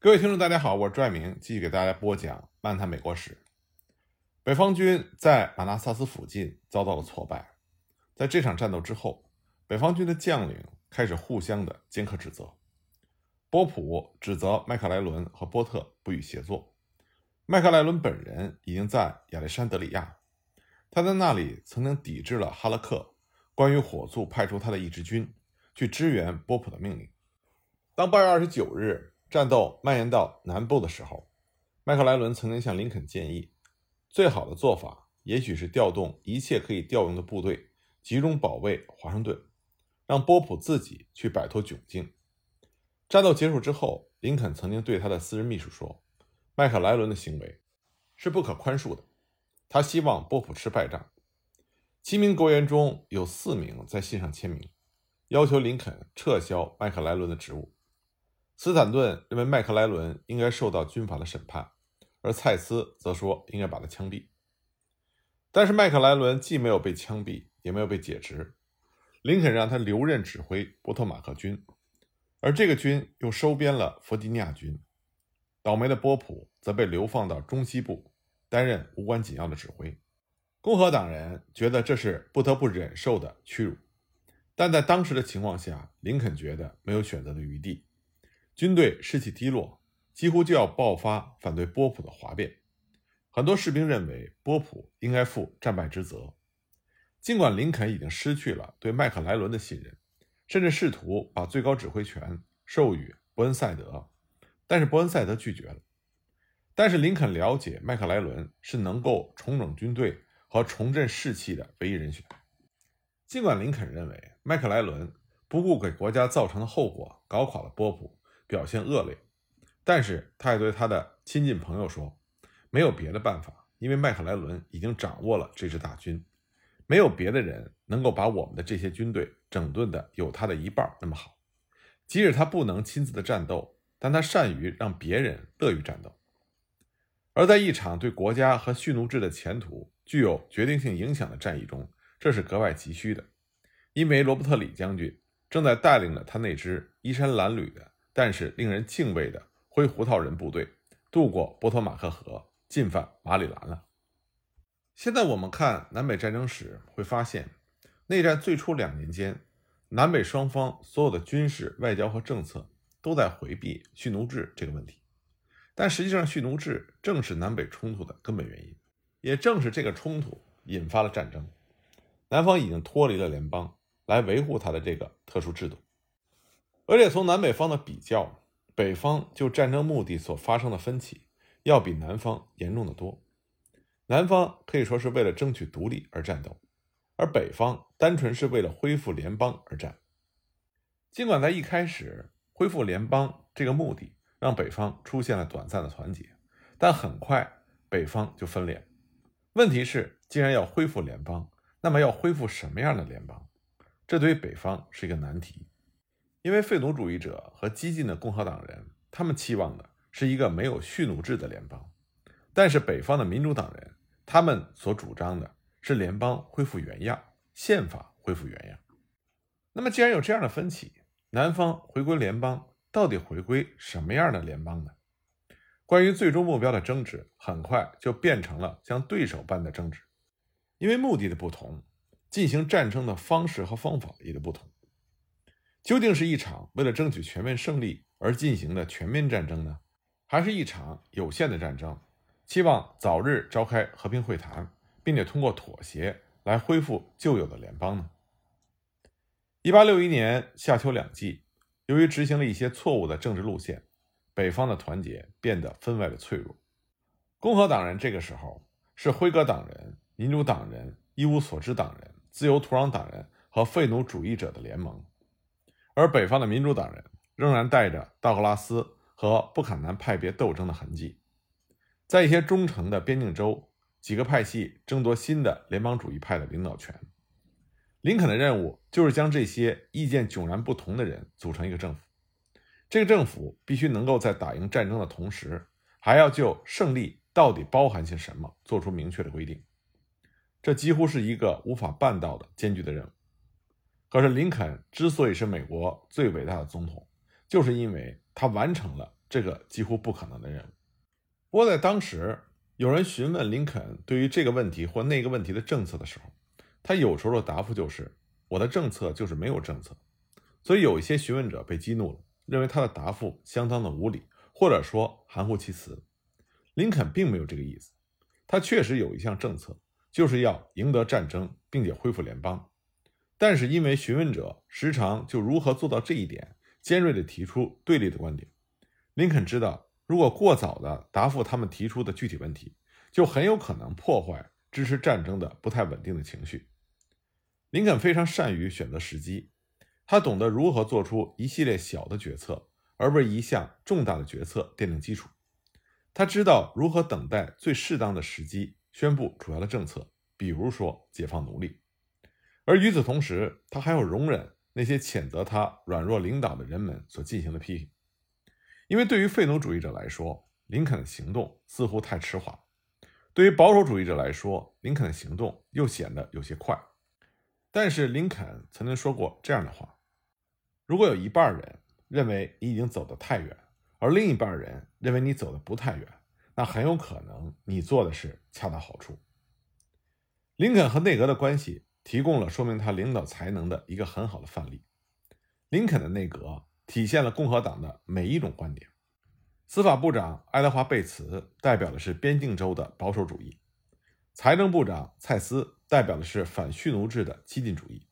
各位听众，大家好，我是朱爱明，继续给大家播讲《漫谈美国史》。北方军在马纳萨斯附近遭到了挫败，在这场战斗之后，北方军的将领开始互相的尖刻指责。波普指责麦克莱伦和波特不予协作。麦克莱伦本人已经在亚历山德里亚，他在那里曾经抵制了哈勒克关于火速派出他的一支军去支援波普的命令。当八月二十九日。战斗蔓延到南部的时候，麦克莱伦曾经向林肯建议，最好的做法也许是调动一切可以调用的部队，集中保卫华盛顿，让波普自己去摆脱窘境。战斗结束之后，林肯曾经对他的私人秘书说：“麦克莱伦的行为是不可宽恕的，他希望波普吃败仗。”七名国员中有四名在信上签名，要求林肯撤销麦克莱伦的职务。斯坦顿认为麦克莱伦应该受到军法的审判，而蔡斯则说应该把他枪毙。但是麦克莱伦既没有被枪毙，也没有被解职。林肯让他留任指挥波托马克军，而这个军又收编了弗吉尼亚军。倒霉的波普则被流放到中西部，担任无关紧要的指挥。共和党人觉得这是不得不忍受的屈辱，但在当时的情况下，林肯觉得没有选择的余地。军队士气低落，几乎就要爆发反对波普的哗变。很多士兵认为波普应该负战败之责。尽管林肯已经失去了对麦克莱伦的信任，甚至试图把最高指挥权授予伯恩赛德，但是伯恩赛德拒绝了。但是林肯了解麦克莱伦是能够重整军队和重振士气的唯一人选。尽管林肯认为麦克莱伦不顾给国家造成的后果，搞垮了波普。表现恶劣，但是他也对他的亲近朋友说：“没有别的办法，因为麦克莱伦已经掌握了这支大军，没有别的人能够把我们的这些军队整顿的有他的一半那么好。即使他不能亲自的战斗，但他善于让别人乐于战斗。而在一场对国家和蓄奴制的前途具有决定性影响的战役中，这是格外急需的，因为罗伯特李将军正在带领着他那支衣衫褴褛的。”但是令人敬畏的灰胡桃人部队渡过波托马克河，进犯马里兰了。现在我们看南北战争史，会发现内战最初两年间，南北双方所有的军事、外交和政策都在回避蓄奴制这个问题。但实际上，蓄奴制正是南北冲突的根本原因，也正是这个冲突引发了战争。南方已经脱离了联邦，来维护他的这个特殊制度。而且从南北方的比较，北方就战争目的所发生的分歧，要比南方严重的多。南方可以说是为了争取独立而战斗，而北方单纯是为了恢复联邦而战。尽管在一开始恢复联邦这个目的让北方出现了短暂的团结，但很快北方就分裂。问题是，既然要恢复联邦，那么要恢复什么样的联邦？这对于北方是一个难题。因为废奴主义者和激进的共和党人，他们期望的是一个没有蓄奴制的联邦，但是北方的民主党人，他们所主张的是联邦恢复原样，宪法恢复原样。那么，既然有这样的分歧，南方回归联邦到底回归什么样的联邦呢？关于最终目标的争执，很快就变成了像对手般的争执，因为目的的不同，进行战争的方式和方法也的不同。究竟是一场为了争取全面胜利而进行的全面战争呢，还是一场有限的战争，期望早日召开和平会谈，并且通过妥协来恢复旧有的联邦呢？一八六一年夏秋两季，由于执行了一些错误的政治路线，北方的团结变得分外的脆弱。共和党人这个时候是辉格党人、民主党人、一无所知党人、自由土壤党人和废奴主义者的联盟。而北方的民主党人仍然带着道格拉斯和布坎南派别斗争的痕迹，在一些忠诚的边境州，几个派系争夺新的联邦主义派的领导权。林肯的任务就是将这些意见迥然不同的人组成一个政府。这个政府必须能够在打赢战争的同时，还要就胜利到底包含些什么做出明确的规定。这几乎是一个无法办到的艰巨的任务。可是，林肯之所以是美国最伟大的总统，就是因为他完成了这个几乎不可能的任务。不过在当时，有人询问林肯对于这个问题或那个问题的政策的时候，他有时候的答复就是：“我的政策就是没有政策。”所以有一些询问者被激怒了，认为他的答复相当的无理，或者说含糊其辞。林肯并没有这个意思，他确实有一项政策，就是要赢得战争，并且恢复联邦。但是因为询问者时常就如何做到这一点，尖锐地提出对立的观点，林肯知道。如果过早的答复他们提出的具体问题，就很有可能破坏支持战争的不太稳定的情绪。林肯非常善于选择时机，他懂得如何做出一系列小的决策，而为一项重大的决策奠定基础。他知道如何等待最适当的时机宣布主要的政策，比如说解放奴隶。而与此同时，他还要容忍那些谴责他软弱领导的人们所进行的批评。因为对于废奴主义者来说，林肯的行动似乎太迟缓；对于保守主义者来说，林肯的行动又显得有些快。但是林肯曾经说过这样的话：如果有一半人认为你已经走得太远，而另一半人认为你走得不太远，那很有可能你做的是恰到好处。林肯和内阁的关系提供了说明他领导才能的一个很好的范例。林肯的内阁。体现了共和党的每一种观点。司法部长爱德华·贝茨代表的是边境州的保守主义，财政部长蔡斯代表的是反蓄奴制的激进主义，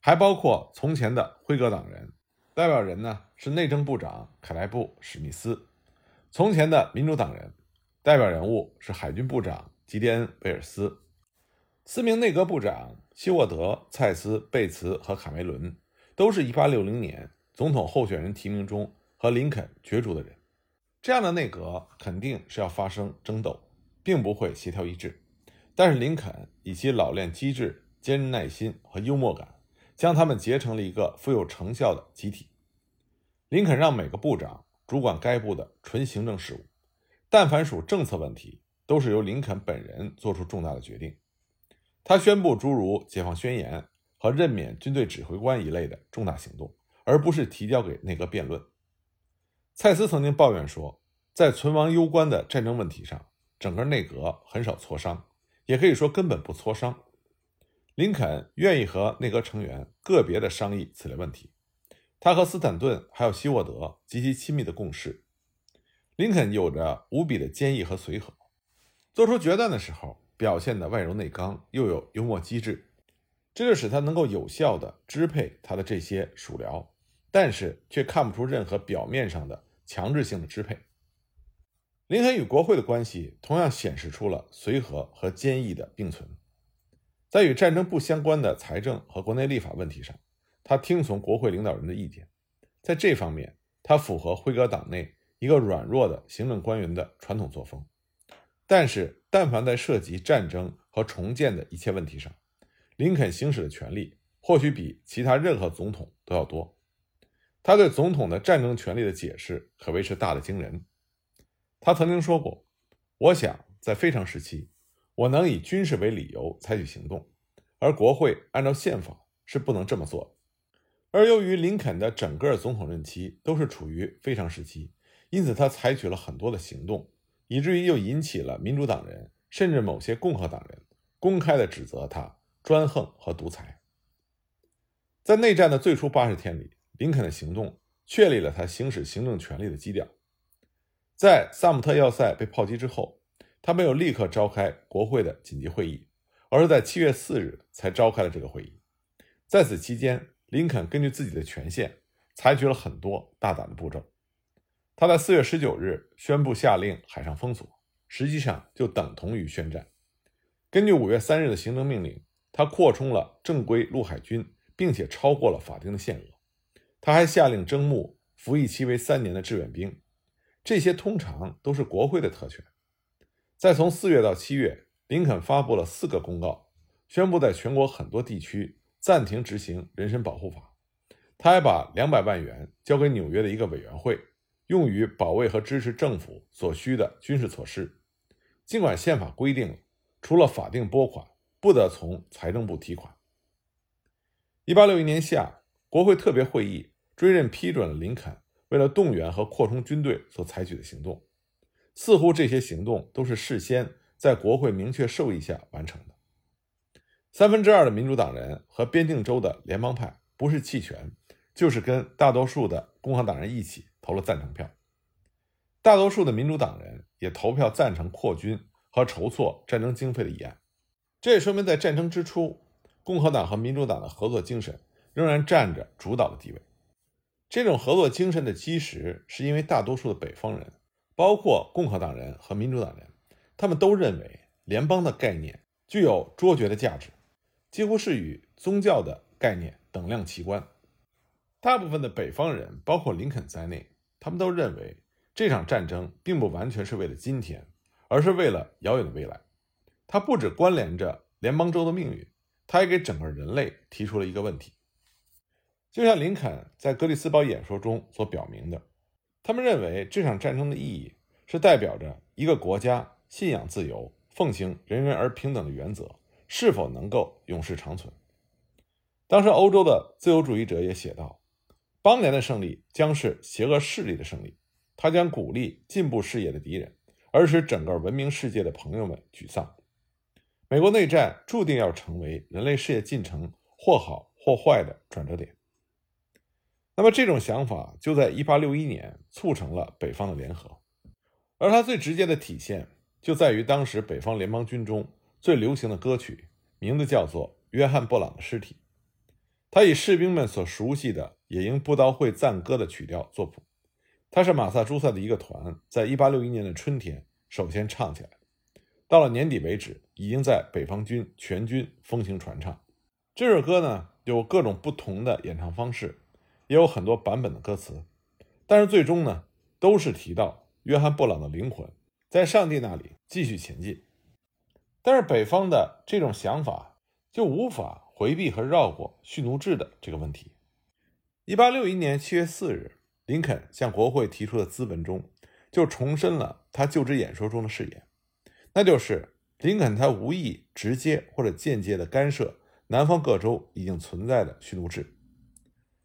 还包括从前的辉格党人，代表人呢是内政部长凯莱布·史密斯，从前的民主党人，代表人物是海军部长吉迪恩·威尔斯，四名内阁部长希沃德、蔡斯、贝茨和卡梅伦都是一八六零年。总统候选人提名中和林肯角逐的人，这样的内阁肯定是要发生争斗，并不会协调一致。但是林肯以其老练机智、坚韧耐心和幽默感，将他们结成了一个富有成效的集体。林肯让每个部长主管该部的纯行政事务，但凡属政策问题，都是由林肯本人做出重大的决定。他宣布诸如解放宣言和任免军队指挥官一类的重大行动。而不是提交给内阁辩论。蔡斯曾经抱怨说，在存亡攸关的战争问题上，整个内阁很少磋商，也可以说根本不磋商。林肯愿意和内阁成员个别的商议此类问题。他和斯坦顿还有希沃德极其亲密的共事。林肯有着无比的坚毅和随和，做出决断的时候表现的外柔内刚，又有幽默机智，这就使他能够有效的支配他的这些属僚。但是却看不出任何表面上的强制性的支配。林肯与国会的关系同样显示出了随和和坚毅的并存。在与战争不相关的财政和国内立法问题上，他听从国会领导人的意见，在这方面他符合辉格党内一个软弱的行政官员的传统作风。但是，但凡在涉及战争和重建的一切问题上，林肯行使的权力或许比其他任何总统都要多。他对总统的战争权力的解释可谓是大的惊人。他曾经说过：“我想在非常时期，我能以军事为理由采取行动，而国会按照宪法是不能这么做的。”而由于林肯的整个总统任期都是处于非常时期，因此他采取了很多的行动，以至于又引起了民主党人甚至某些共和党人公开的指责他专横和独裁。在内战的最初八十天里。林肯的行动确立了他行使行政权力的基调。在萨姆特要塞被炮击之后，他没有立刻召开国会的紧急会议，而是在七月四日才召开了这个会议。在此期间，林肯根据自己的权限，采取了很多大胆的步骤。他在四月十九日宣布下令海上封锁，实际上就等同于宣战。根据五月三日的行政命令，他扩充了正规陆海军，并且超过了法定的限额。他还下令征募服役期为三年的志愿兵，这些通常都是国会的特权。再从四月到七月，林肯发布了四个公告，宣布在全国很多地区暂停执行人身保护法。他还把两百万元交给纽约的一个委员会，用于保卫和支持政府所需的军事措施。尽管宪法规定了，除了法定拨款，不得从财政部提款。一八六一年夏，国会特别会议。追认批准了林肯为了动员和扩充军队所采取的行动。似乎这些行动都是事先在国会明确授意下完成的。三分之二的民主党人和边境州的联邦派不是弃权，就是跟大多数的共和党人一起投了赞成票。大多数的民主党人也投票赞成扩军和筹措战争经费的议案。这也说明，在战争之初，共和党和民主党的合作精神仍然占着主导的地位。这种合作精神的基石，是因为大多数的北方人，包括共和党人和民主党人，他们都认为联邦的概念具有卓绝的价值。几乎是与宗教的概念等量齐观。大部分的北方人，包括林肯在内，他们都认为这场战争并不完全是为了今天，而是为了遥远的未来。它不只关联着联邦州的命运，它也给整个人类提出了一个问题。就像林肯在格里斯堡演说中所表明的，他们认为这场战争的意义是代表着一个国家信仰自由、奉行人人而平等的原则。是否能够永世长存？当时欧洲的自由主义者也写道：“邦联的胜利将是邪恶势力的胜利，它将鼓励进步事业的敌人，而使整个文明世界的朋友们沮丧。美国内战注定要成为人类事业进程或好或坏的转折点。”那么，这种想法就在1861年促成了北方的联合，而它最直接的体现就在于当时北方联邦军中。最流行的歌曲名字叫做《约翰·布朗的尸体》，他以士兵们所熟悉的也应布道会赞歌的曲调作谱。他是马萨诸塞的一个团在1861年的春天首先唱起来，到了年底为止，已经在北方军全军风行传唱。这首歌呢有各种不同的演唱方式，也有很多版本的歌词，但是最终呢都是提到约翰·布朗的灵魂在上帝那里继续前进。但是北方的这种想法就无法回避和绕过蓄奴制的这个问题。一八六一年七月四日，林肯向国会提出的咨文中，就重申了他就职演说中的誓言，那就是林肯他无意直接或者间接的干涉南方各州已经存在的蓄奴制。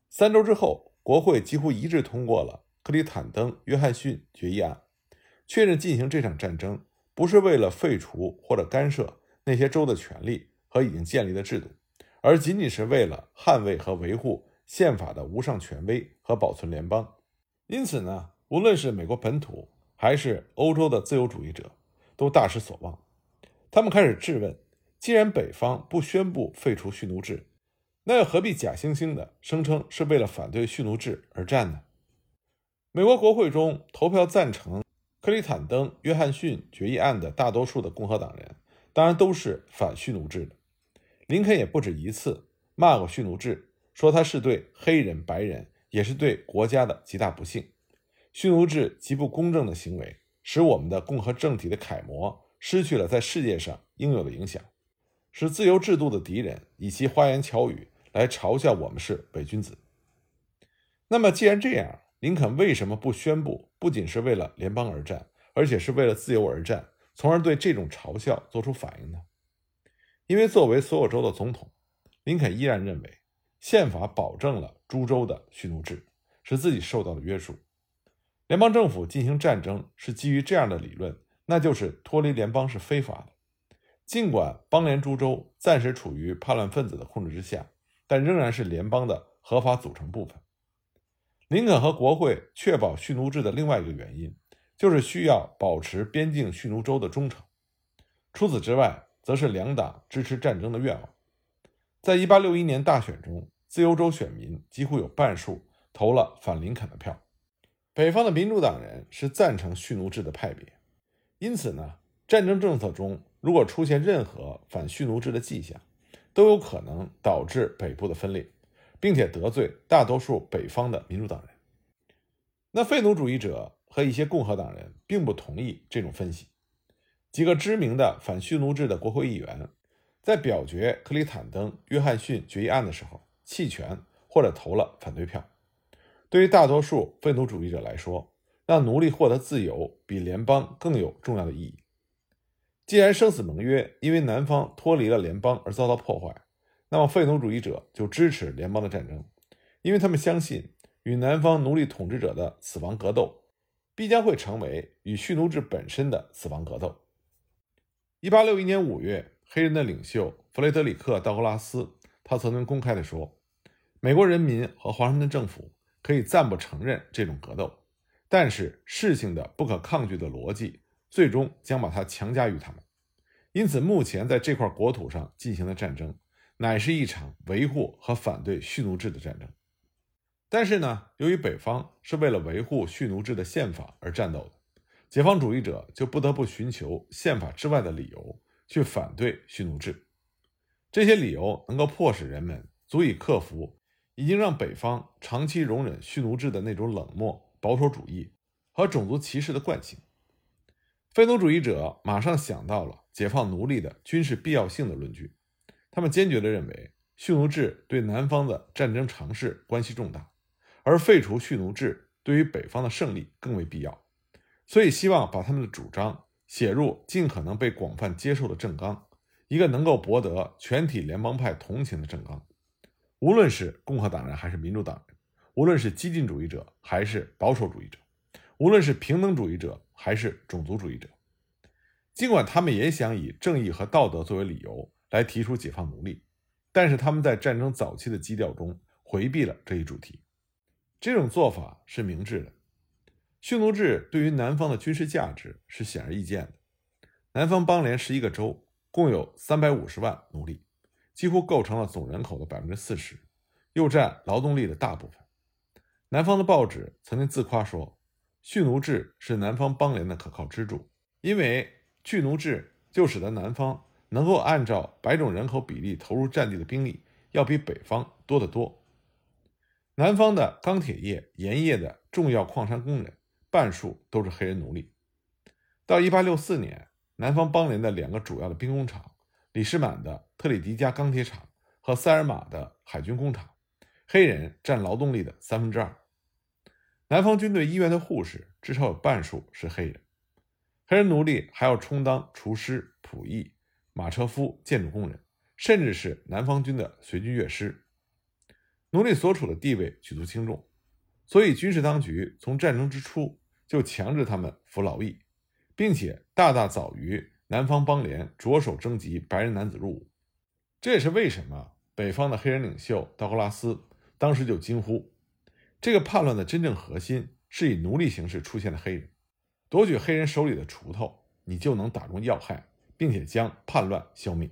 三周之后，国会几乎一致通过了克里坦登约翰逊决议案，确认进行这场战争。不是为了废除或者干涉那些州的权利和已经建立的制度，而仅仅是为了捍卫和维护宪法的无上权威和保存联邦。因此呢，无论是美国本土还是欧洲的自由主义者，都大失所望。他们开始质问：既然北方不宣布废除蓄奴制，那又何必假惺惺的声称是为了反对蓄奴制而战呢？美国国会中投票赞成。克里坦登约翰逊决议案的大多数的共和党人，当然都是反蓄奴制的。林肯也不止一次骂过蓄奴制，说他是对黑人、白人，也是对国家的极大不幸。蓄奴制极不公正的行为，使我们的共和政体的楷模失去了在世界上应有的影响，使自由制度的敌人以其花言巧语来嘲笑我们是伪君子。那么，既然这样，林肯为什么不宣布，不仅是为了联邦而战，而且是为了自由而战，从而对这种嘲笑做出反应呢？因为作为所有州的总统，林肯依然认为宪法保证了株洲的蓄奴制，使自己受到了约束。联邦政府进行战争是基于这样的理论，那就是脱离联邦是非法的。尽管邦联株洲暂时处于叛乱分子的控制之下，但仍然是联邦的合法组成部分。林肯和国会确保蓄奴制的另外一个原因，就是需要保持边境蓄奴州的忠诚。除此之外，则是两党支持战争的愿望。在1861年大选中，自由州选民几乎有半数投了反林肯的票。北方的民主党人是赞成蓄奴制的派别，因此呢，战争政策中如果出现任何反蓄奴制的迹象，都有可能导致北部的分裂。并且得罪大多数北方的民主党人，那废奴主义者和一些共和党人并不同意这种分析。几个知名的反蓄奴制的国会议员，在表决克里坦登约翰逊决议案的时候弃权或者投了反对票。对于大多数废奴主义者来说，让奴隶获得自由比联邦更有重要的意义。既然生死盟约因为南方脱离了联邦而遭到破坏。那么，废奴主义者就支持联邦的战争，因为他们相信与南方奴隶统治者的死亡格斗，必将会成为与蓄奴制本身的死亡格斗。一八六一年五月，黑人的领袖弗雷德里克·道格拉斯，他曾经公开的说：“美国人民和华盛顿政府可以暂不承认这种格斗，但是事情的不可抗拒的逻辑最终将把它强加于他们。因此，目前在这块国土上进行的战争，乃是一场维护和反对蓄奴制的战争。”但是呢，由于北方是为了维护蓄奴制的宪法而战斗的，解放主义者就不得不寻求宪法之外的理由去反对蓄奴制。这些理由能够迫使人们足以克服已经让北方长期容忍蓄奴制的那种冷漠、保守主义和种族歧视的惯性。废奴主义者马上想到了解放奴隶的军事必要性的论据，他们坚决地认为蓄奴制对南方的战争尝试关系重大。而废除蓄奴制对于北方的胜利更为必要，所以希望把他们的主张写入尽可能被广泛接受的政纲，一个能够博得全体联邦派同情的政纲。无论是共和党人还是民主党人，无论是激进主义者还是保守主义者，无论是平等主义者还是种族主义者，尽管他们也想以正义和道德作为理由来提出解放奴隶，但是他们在战争早期的基调中回避了这一主题。这种做法是明智的。蓄奴制对于南方的军事价值是显而易见的。南方邦联十一个州共有三百五十万奴隶，几乎构成了总人口的百分之四十，又占劳动力的大部分。南方的报纸曾经自夸说，蓄奴制是南方邦联的可靠支柱，因为蓄奴制就使得南方能够按照白种人口比例投入战地的兵力要比北方多得多。南方的钢铁业、盐业的重要矿山工人，半数都是黑人奴隶。到1864年，南方邦联的两个主要的兵工厂——李士满的特里迪加钢铁厂和塞尔玛的海军工厂，黑人占劳动力的三分之二。南方军队医院的护士至少有半数是黑人。黑人奴隶还要充当厨师、仆役、马车夫、建筑工人，甚至是南方军的随军乐师。奴隶所处的地位举足轻重，所以军事当局从战争之初就强制他们服劳役，并且大大早于南方邦联着手征集白人男子入伍。这也是为什么北方的黑人领袖道格拉斯当时就惊呼：“这个叛乱的真正核心是以奴隶形式出现的黑人，夺取黑人手里的锄头，你就能打中要害，并且将叛乱消灭。”